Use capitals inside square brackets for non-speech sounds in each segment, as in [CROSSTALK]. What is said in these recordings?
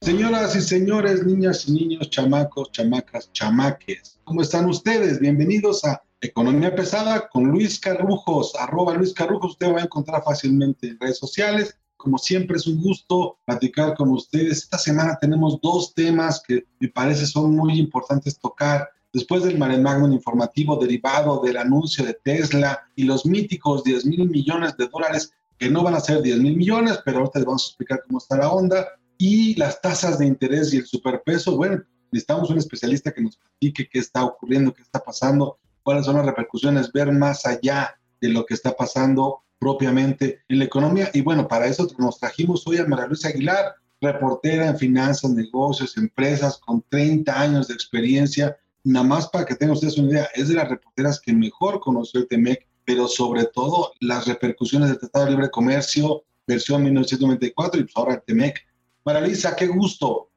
Señoras y señores, niñas y niños, chamacos, chamacas, chamaques, ¿cómo están ustedes? Bienvenidos a Economía Pesada con Luis Carrujos, arroba Luis Carrujos, usted va a encontrar fácilmente en redes sociales. Como siempre es un gusto platicar con ustedes. Esta semana tenemos dos temas que me parece son muy importantes tocar. Después del magnum informativo derivado del anuncio de Tesla y los míticos 10 mil millones de dólares, que no van a ser 10 mil millones, pero ahorita les vamos a explicar cómo está la onda, y las tasas de interés y el superpeso, bueno, necesitamos un especialista que nos platique qué está ocurriendo, qué está pasando, cuáles son las repercusiones, ver más allá de lo que está pasando propiamente en la economía. Y bueno, para eso nos trajimos hoy a María Luisa Aguilar, reportera en finanzas, negocios, empresas, con 30 años de experiencia. Nada más para que tengan ustedes una idea, es de las reporteras que mejor conoció el TEMEC, pero sobre todo las repercusiones del Tratado de Libre Comercio, versión 1994, y pues ahora el TEMEC. María Luisa, qué gusto.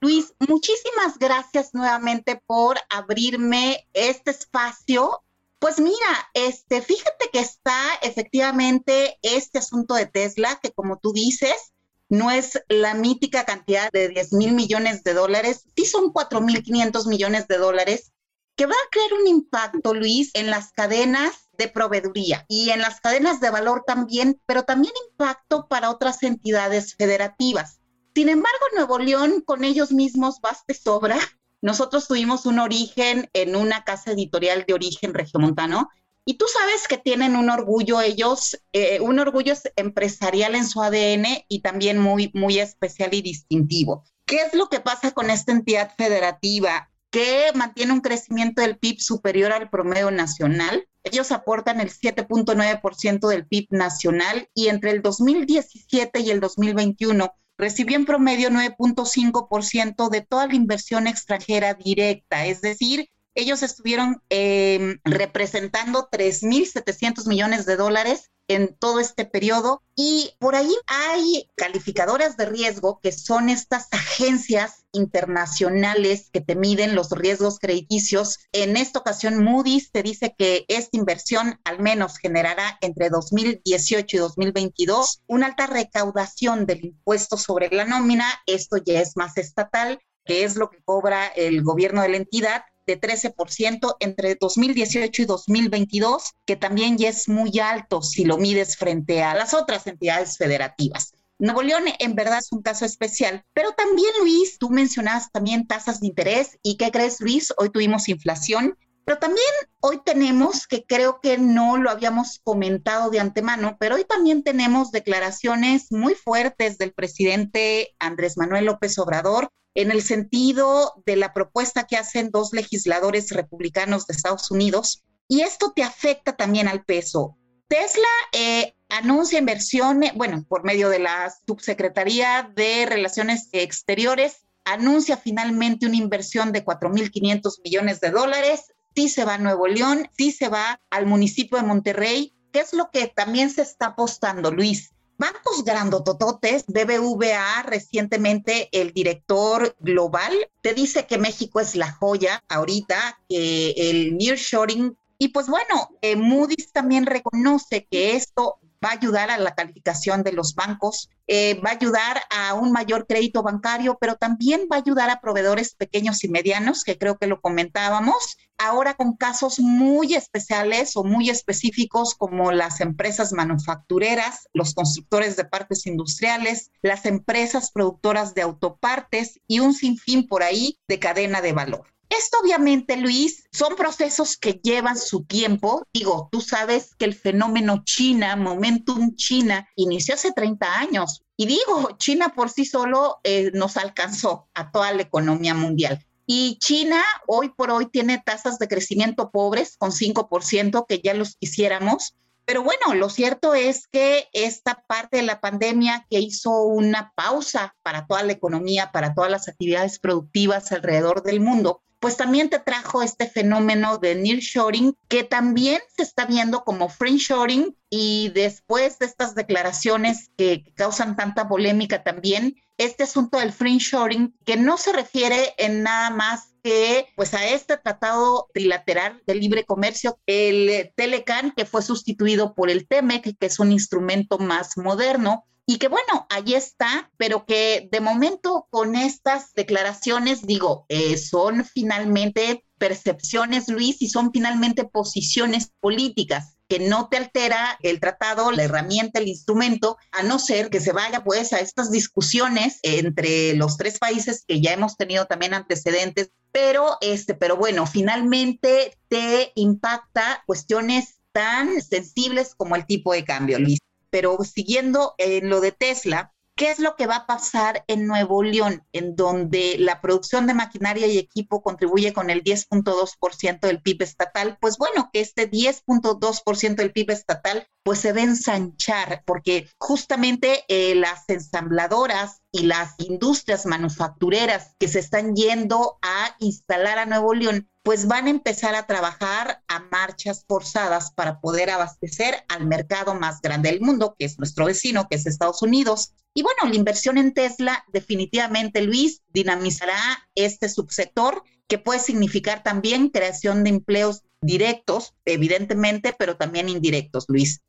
Luis, muchísimas gracias nuevamente por abrirme este espacio. Pues mira, este, fíjate que está efectivamente este asunto de Tesla, que como tú dices, no es la mítica cantidad de 10 mil millones de dólares, sí son 4 mil 500 millones de dólares, que va a crear un impacto, Luis, en las cadenas de proveeduría y en las cadenas de valor también, pero también impacto para otras entidades federativas. Sin embargo, Nuevo León con ellos mismos basta sobra. Nosotros tuvimos un origen en una casa editorial de origen regiomontano y tú sabes que tienen un orgullo ellos, eh, un orgullo empresarial en su ADN y también muy, muy especial y distintivo. ¿Qué es lo que pasa con esta entidad federativa? que mantiene un crecimiento del PIB superior al promedio nacional. Ellos aportan el 7.9% del PIB nacional y entre el 2017 y el 2021 recibió en promedio 9.5% de toda la inversión extranjera directa, es decir, ellos estuvieron eh, representando 3.700 millones de dólares en todo este periodo y por ahí hay calificadoras de riesgo que son estas agencias internacionales que te miden los riesgos crediticios. En esta ocasión Moody's te dice que esta inversión al menos generará entre 2018 y 2022 una alta recaudación del impuesto sobre la nómina. Esto ya es más estatal que es lo que cobra el gobierno de la entidad, de 13% entre 2018 y 2022, que también ya es muy alto si lo mides frente a las otras entidades federativas. Nuevo León en verdad es un caso especial, pero también Luis, tú mencionabas también tasas de interés y ¿qué crees Luis? Hoy tuvimos inflación, pero también hoy tenemos, que creo que no lo habíamos comentado de antemano, pero hoy también tenemos declaraciones muy fuertes del presidente Andrés Manuel López Obrador en el sentido de la propuesta que hacen dos legisladores republicanos de Estados Unidos. Y esto te afecta también al peso. Tesla eh, anuncia inversión, bueno, por medio de la Subsecretaría de Relaciones Exteriores, anuncia finalmente una inversión de 4.500 millones de dólares. Sí se va a Nuevo León, sí se va al municipio de Monterrey. ¿Qué es lo que también se está apostando, Luis? Bancos grandotototes, BBVA, recientemente el director global, te dice que México es la joya ahorita, que el nearshoring, y pues bueno, eh, Moody's también reconoce que esto va a ayudar a la calificación de los bancos, eh, va a ayudar a un mayor crédito bancario, pero también va a ayudar a proveedores pequeños y medianos, que creo que lo comentábamos, ahora con casos muy especiales o muy específicos como las empresas manufactureras, los constructores de partes industriales, las empresas productoras de autopartes y un sinfín por ahí de cadena de valor. Esto obviamente, Luis, son procesos que llevan su tiempo. Digo, tú sabes que el fenómeno China, Momentum China, inició hace 30 años. Y digo, China por sí solo eh, nos alcanzó a toda la economía mundial. Y China hoy por hoy tiene tasas de crecimiento pobres con 5%, que ya los quisiéramos. Pero bueno, lo cierto es que esta parte de la pandemia que hizo una pausa para toda la economía, para todas las actividades productivas alrededor del mundo, pues también te trajo este fenómeno de nearshoring que también se está viendo como friendshoring y después de estas declaraciones que causan tanta polémica también, este asunto del friendshoring que no se refiere en nada más que pues a este tratado trilateral de libre comercio, el Telecan que fue sustituido por el TEMEC, que es un instrumento más moderno, y que bueno, ahí está, pero que de momento con estas declaraciones, digo, eh, son finalmente percepciones, Luis, y son finalmente posiciones políticas que no te altera el tratado, la herramienta, el instrumento, a no ser que se vaya pues a estas discusiones entre los tres países que ya hemos tenido también antecedentes, pero este, pero bueno, finalmente te impacta cuestiones tan sensibles como el tipo de cambio, Luis. Pero siguiendo en lo de Tesla, ¿qué es lo que va a pasar en Nuevo León, en donde la producción de maquinaria y equipo contribuye con el 10.2% del PIB estatal? Pues bueno, que este 10.2% del PIB estatal pues se ve ensanchar, porque justamente eh, las ensambladoras y las industrias manufactureras que se están yendo a instalar a Nuevo León pues van a empezar a trabajar a marchas forzadas para poder abastecer al mercado más grande del mundo, que es nuestro vecino, que es Estados Unidos. Y bueno, la inversión en Tesla definitivamente, Luis, dinamizará este subsector que puede significar también creación de empleos directos, evidentemente, pero también indirectos, Luis.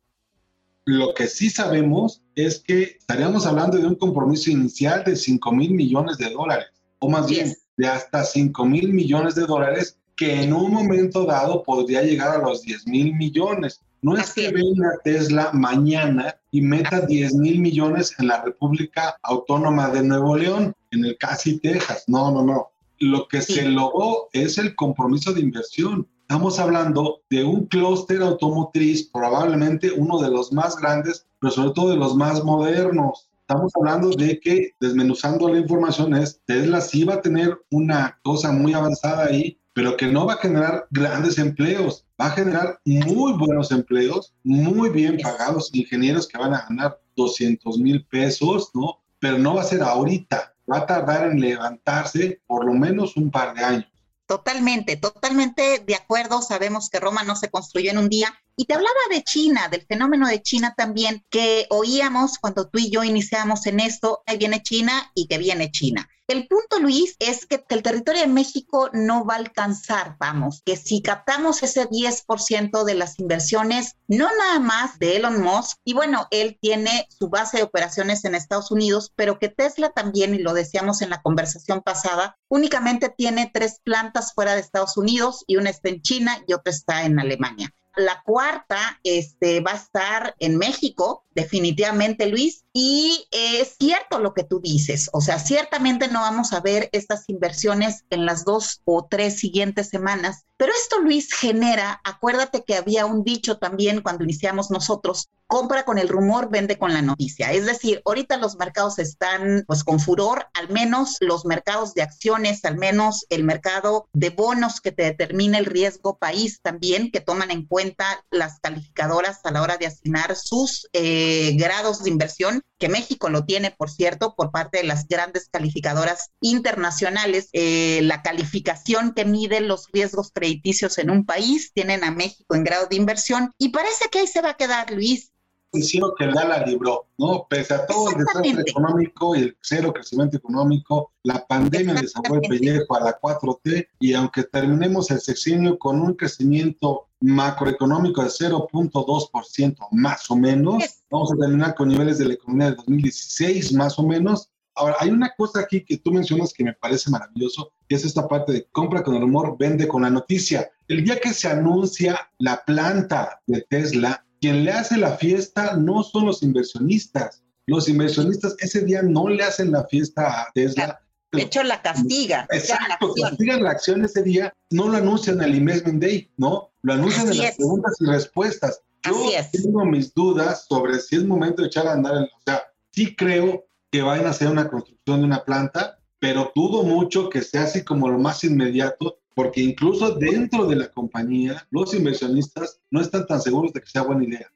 Lo que sí sabemos es que estaríamos hablando de un compromiso inicial de 5 mil millones de dólares, o más bien de hasta 5 mil millones de dólares que en un momento dado podría llegar a los 10 mil millones. No es que venga Tesla mañana y meta 10 mil millones en la República Autónoma de Nuevo León, en el casi Texas. No, no, no. Lo que se logró es el compromiso de inversión. Estamos hablando de un clúster automotriz, probablemente uno de los más grandes, pero sobre todo de los más modernos. Estamos hablando de que, desmenuzando la información, es Tesla sí va a tener una cosa muy avanzada ahí pero que no va a generar grandes empleos, va a generar muy buenos empleos, muy bien pagados, ingenieros que van a ganar 200 mil pesos, ¿no? Pero no va a ser ahorita, va a tardar en levantarse por lo menos un par de años. Totalmente, totalmente de acuerdo. Sabemos que Roma no se construyó en un día. Y te hablaba de China, del fenómeno de China también, que oíamos cuando tú y yo iniciamos en esto, ahí viene China y que viene China. El punto, Luis, es que, el territorio de México no va a alcanzar, vamos, que si captamos ese 10% de las inversiones, no nada más de Elon Musk, y bueno, él tiene su base de operaciones en Estados Unidos, pero que Tesla también, y lo decíamos en la conversación pasada, únicamente tiene tres plantas fuera de Estados Unidos y una está en China y otra está en Alemania. La cuarta este, va a estar en México, definitivamente, Luis. Y es cierto lo que tú dices, o sea, ciertamente no vamos a ver estas inversiones en las dos o tres siguientes semanas, pero esto, Luis, genera, acuérdate que había un dicho también cuando iniciamos nosotros, compra con el rumor, vende con la noticia. Es decir, ahorita los mercados están pues con furor, al menos los mercados de acciones, al menos el mercado de bonos que te determina el riesgo país también, que toman en cuenta las calificadoras a la hora de asignar sus eh, grados de inversión, que México lo tiene, por cierto, por parte de las grandes calificadoras internacionales. Eh, la calificación que mide los riesgos crediticios en un país tienen a México en grado de inversión y parece que ahí se va a quedar, Luis diciendo que el la libró, ¿no? Pese a todo el desastre económico y el cero crecimiento económico, la pandemia le sacó el pellejo a la 4T y aunque terminemos el sexenio con un crecimiento macroeconómico de 0.2% más o menos, vamos a terminar con niveles de la economía de 2016 más o menos. Ahora, hay una cosa aquí que tú mencionas que me parece maravilloso, que es esta parte de compra con el rumor, vende con la noticia. El día que se anuncia la planta de Tesla, quien le hace la fiesta no son los inversionistas. Los inversionistas ese día no le hacen la fiesta a Tesla. De hecho, la castiga. Exacto, castigan la acción ese día, no lo anuncian el Investment Day, ¿no? Lo anuncian en las preguntas y respuestas. Yo tengo mis dudas sobre si es momento de echar a andar, o sea, sí creo que vayan a hacer una construcción de una planta, pero dudo mucho que sea así como lo más inmediato, porque incluso dentro de la compañía, los inversionistas no están tan seguros de que sea buena idea.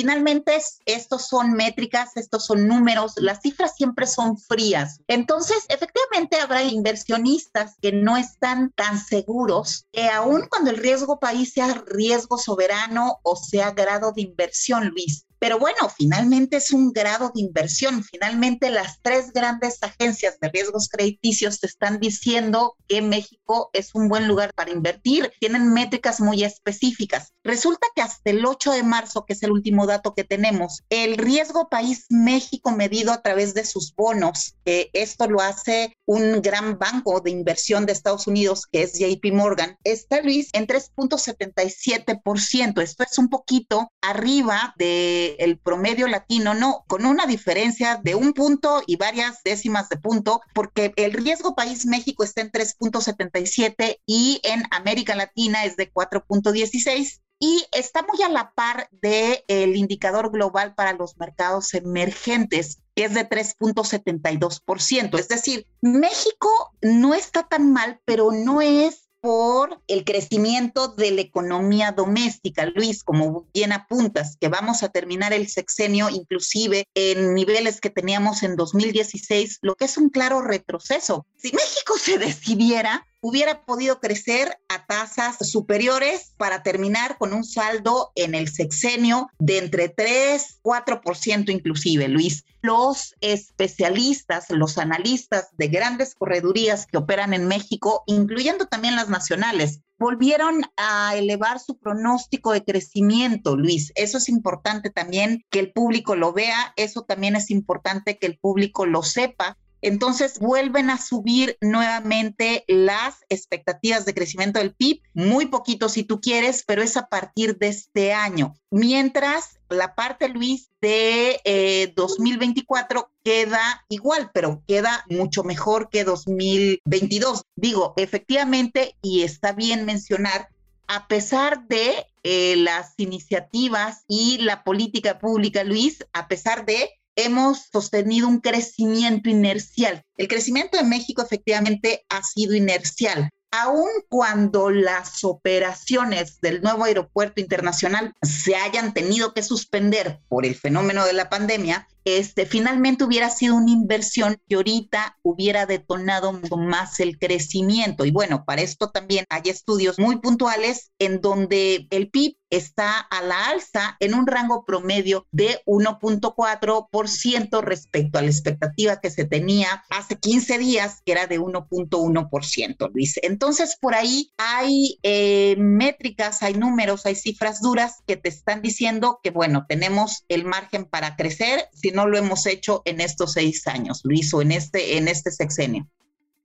Finalmente, estos son métricas, estos son números, las cifras siempre son frías. Entonces, efectivamente, habrá inversionistas que no están tan seguros que aun cuando el riesgo país sea riesgo soberano o sea grado de inversión, Luis, pero bueno, finalmente es un grado de inversión. Finalmente las tres grandes agencias de riesgos crediticios te están diciendo que México es un buen lugar para invertir. Tienen métricas muy específicas. Resulta que hasta el 8 de marzo, que es el último dato que tenemos, el riesgo país México medido a través de sus bonos, que esto lo hace un gran banco de inversión de Estados Unidos, que es JP Morgan, está Luis en 3.77%. Esto es un poquito arriba de el promedio latino, no, con una diferencia de un punto y varias décimas de punto, porque el riesgo país México está en 3.77 y en América Latina es de 4.16 y está muy a la par del el indicador global para los mercados emergentes, que es de 3.72%. Es decir, México no está tan mal, pero no es por el crecimiento de la economía doméstica. Luis, como bien apuntas, que vamos a terminar el sexenio inclusive en niveles que teníamos en 2016, lo que es un claro retroceso. Si México se decidiera, hubiera podido crecer a tasas superiores para terminar con un saldo en el sexenio de entre 3, 4% inclusive, Luis. Los especialistas, los analistas de grandes corredurías que operan en México, incluyendo también las nacionales, volvieron a elevar su pronóstico de crecimiento, Luis. Eso es importante también que el público lo vea, eso también es importante que el público lo sepa, entonces vuelven a subir nuevamente las expectativas de crecimiento del PIB, muy poquito si tú quieres, pero es a partir de este año. Mientras la parte, Luis, de 2024 eh, queda igual, pero queda mucho mejor que 2022. Digo, efectivamente, y está bien mencionar, a pesar de eh, las iniciativas y la política pública, Luis, a pesar de hemos sostenido un crecimiento inercial. El crecimiento de México efectivamente ha sido inercial. Aun cuando las operaciones del nuevo aeropuerto internacional se hayan tenido que suspender por el fenómeno de la pandemia, este, finalmente hubiera sido una inversión que ahorita hubiera detonado más el crecimiento. Y bueno, para esto también hay estudios muy puntuales en donde el PIB está a la alza en un rango promedio de 1.4% respecto a la expectativa que se tenía hace 15 días, que era de 1.1%, Luis. Entonces, por ahí hay eh, métricas, hay números, hay cifras duras que te están diciendo que, bueno, tenemos el margen para crecer si lo hemos hecho en estos seis años, Luis, o en este, en este sexenio.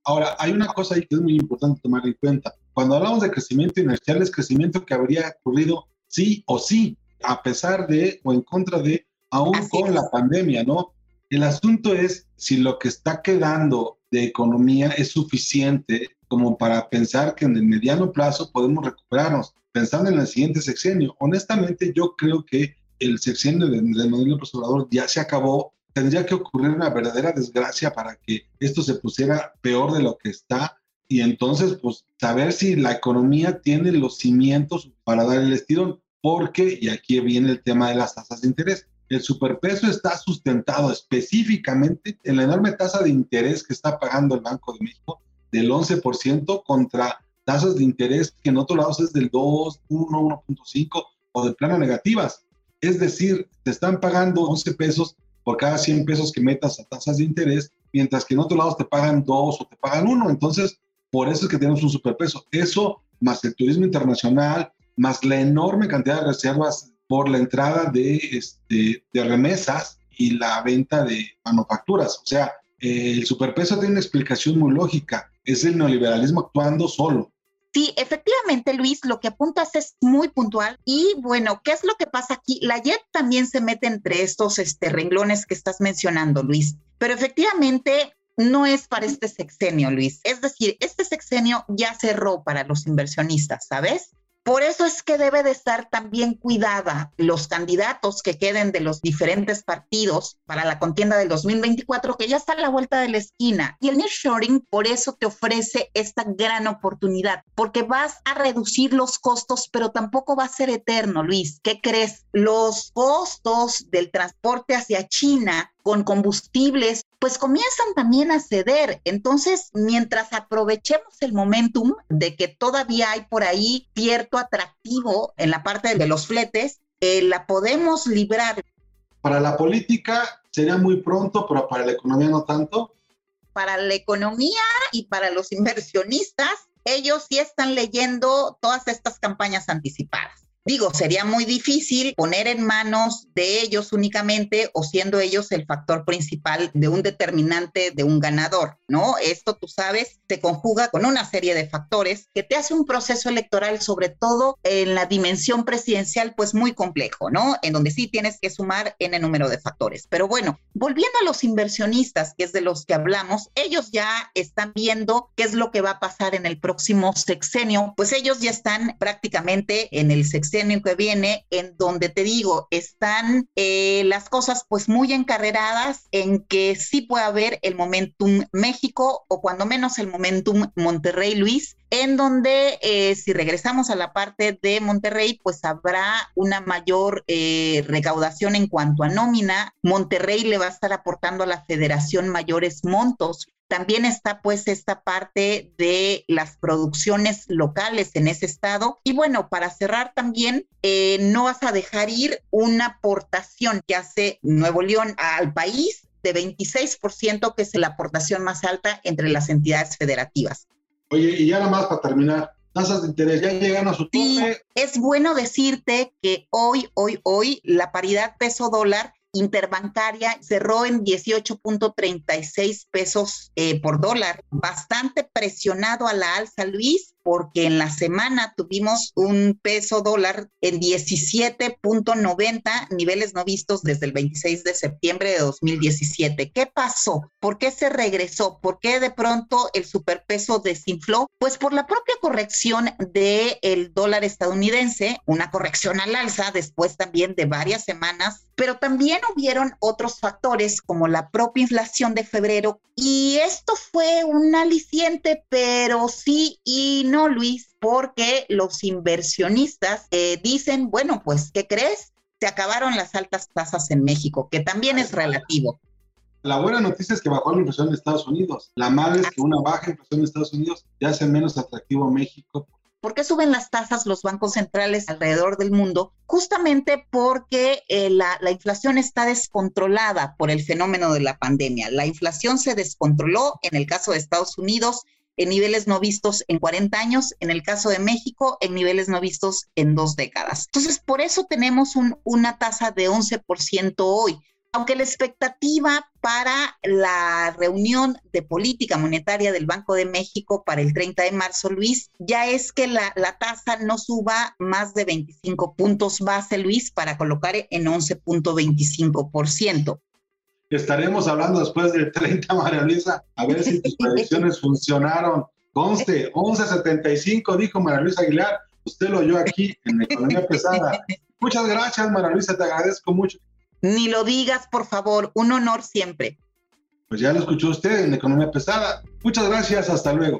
Ahora, hay una cosa ahí que es muy importante tomar en cuenta. Cuando hablamos de crecimiento inercial, es crecimiento que habría ocurrido sí o sí, a pesar de o en contra de, aún con la pandemia, ¿no? El asunto es si lo que está quedando de economía es suficiente como para pensar que en el mediano plazo podemos recuperarnos, pensando en el siguiente sexenio. Honestamente, yo creo que el sexenio de, de Manuel López Obrador ya se acabó. Tendría que ocurrir una verdadera desgracia para que esto se pusiera peor de lo que está y entonces, pues, saber si la economía tiene los cimientos para dar el estirón porque, y aquí viene el tema de las tasas de interés, el superpeso está sustentado específicamente en la enorme tasa de interés que está pagando el Banco de México del 11% contra tasas de interés que en otros lados es del 2, 1, 1.5 o de plano negativas. Es decir, te están pagando 11 pesos por cada 100 pesos que metas a tasas de interés, mientras que en otros lados te pagan 2 o te pagan 1. Entonces, por eso es que tenemos un superpeso. Eso, más el turismo internacional, más la enorme cantidad de reservas por la entrada de, este, de remesas y la venta de manufacturas. O sea, el superpeso tiene una explicación muy lógica. Es el neoliberalismo actuando solo. Sí, efectivamente, Luis, lo que apuntas es muy puntual. Y bueno, ¿qué es lo que pasa aquí? La JET también se mete entre estos este, renglones que estás mencionando, Luis. Pero efectivamente, no es para este sexenio, Luis. Es decir, este sexenio ya cerró para los inversionistas, ¿sabes? Por eso es que debe de estar también cuidada los candidatos que queden de los diferentes partidos para la contienda del 2024, que ya está a la vuelta de la esquina. Y el nearshoring por eso te ofrece esta gran oportunidad, porque vas a reducir los costos, pero tampoco va a ser eterno, Luis. ¿Qué crees? Los costos del transporte hacia China con combustibles, pues comienzan también a ceder. Entonces, mientras aprovechemos el momentum de que todavía hay por ahí cierto atractivo en la parte de los fletes, eh, la podemos librar. Para la política sería muy pronto, pero para la economía no tanto. Para la economía y para los inversionistas, ellos sí están leyendo todas estas campañas anticipadas. Digo, sería muy difícil poner en manos de ellos únicamente o siendo ellos el factor principal de un determinante de un ganador, ¿no? Esto, tú sabes, se conjuga con una serie de factores que te hace un proceso electoral, sobre todo en la dimensión presidencial, pues muy complejo, ¿no? En donde sí tienes que sumar en el número de factores. Pero bueno, volviendo a los inversionistas, que es de los que hablamos, ellos ya están viendo qué es lo que va a pasar en el próximo sexenio, pues ellos ya están prácticamente en el sexenio que viene, en donde te digo, están eh, las cosas pues muy encarreradas en que sí puede haber el momentum México o cuando menos el momentum Monterrey Luis, en donde eh, si regresamos a la parte de Monterrey, pues habrá una mayor eh, recaudación en cuanto a nómina. Monterrey le va a estar aportando a la federación mayores montos también está pues esta parte de las producciones locales en ese estado. Y bueno, para cerrar también, eh, no vas a dejar ir una aportación que hace Nuevo León al país de 26%, que es la aportación más alta entre las entidades federativas. Oye, y ya nada más para terminar, tasas de interés ya llegan a su tope. es bueno decirte que hoy, hoy, hoy, la paridad peso dólar interbancaria cerró en 18.36 pesos eh, por dólar, bastante presionado a la alza, Luis, porque en la semana tuvimos un peso dólar en 17.90, niveles no vistos desde el 26 de septiembre de 2017. ¿Qué pasó? ¿Por qué se regresó? ¿Por qué de pronto el superpeso desinfló? Pues por la propia corrección del el dólar estadounidense, una corrección al alza después también de varias semanas, pero también hubieron otros factores como la propia inflación de febrero y esto fue un aliciente, pero sí y no no, Luis, porque los inversionistas eh, dicen, bueno, pues, ¿qué crees? Se acabaron las altas tasas en México, que también es relativo. La buena noticia es que bajó la inflación en Estados Unidos. La mala es que una baja inflación en Estados Unidos ya hace menos atractivo a México. ¿Por qué suben las tasas los bancos centrales alrededor del mundo? Justamente porque eh, la, la, inflación está descontrolada por el fenómeno de la pandemia. La inflación se descontroló en el caso de Estados Unidos en niveles no vistos en 40 años, en el caso de México, en niveles no vistos en dos décadas. Entonces, por eso tenemos una tasa de 11% hoy. Aunque la expectativa para la reunión de política monetaria del Banco de México para el 30 de marzo, Luis, ya es que la, tasa no suba más de 25 puntos base, Luis, para colocar en 11.25% estaremos hablando después del [LAUGHS] 30, María Luisa, a ver si tus predicciones funcionaron. Conste, 11.75, dijo María Luisa Aguilar. Usted lo oyó aquí en Economía Pesada. Muchas gracias, María Luisa, te agradezco mucho. Ni lo digas, por favor, un honor siempre. Pues ya lo escuchó usted en Economía Pesada. Muchas gracias, hasta luego.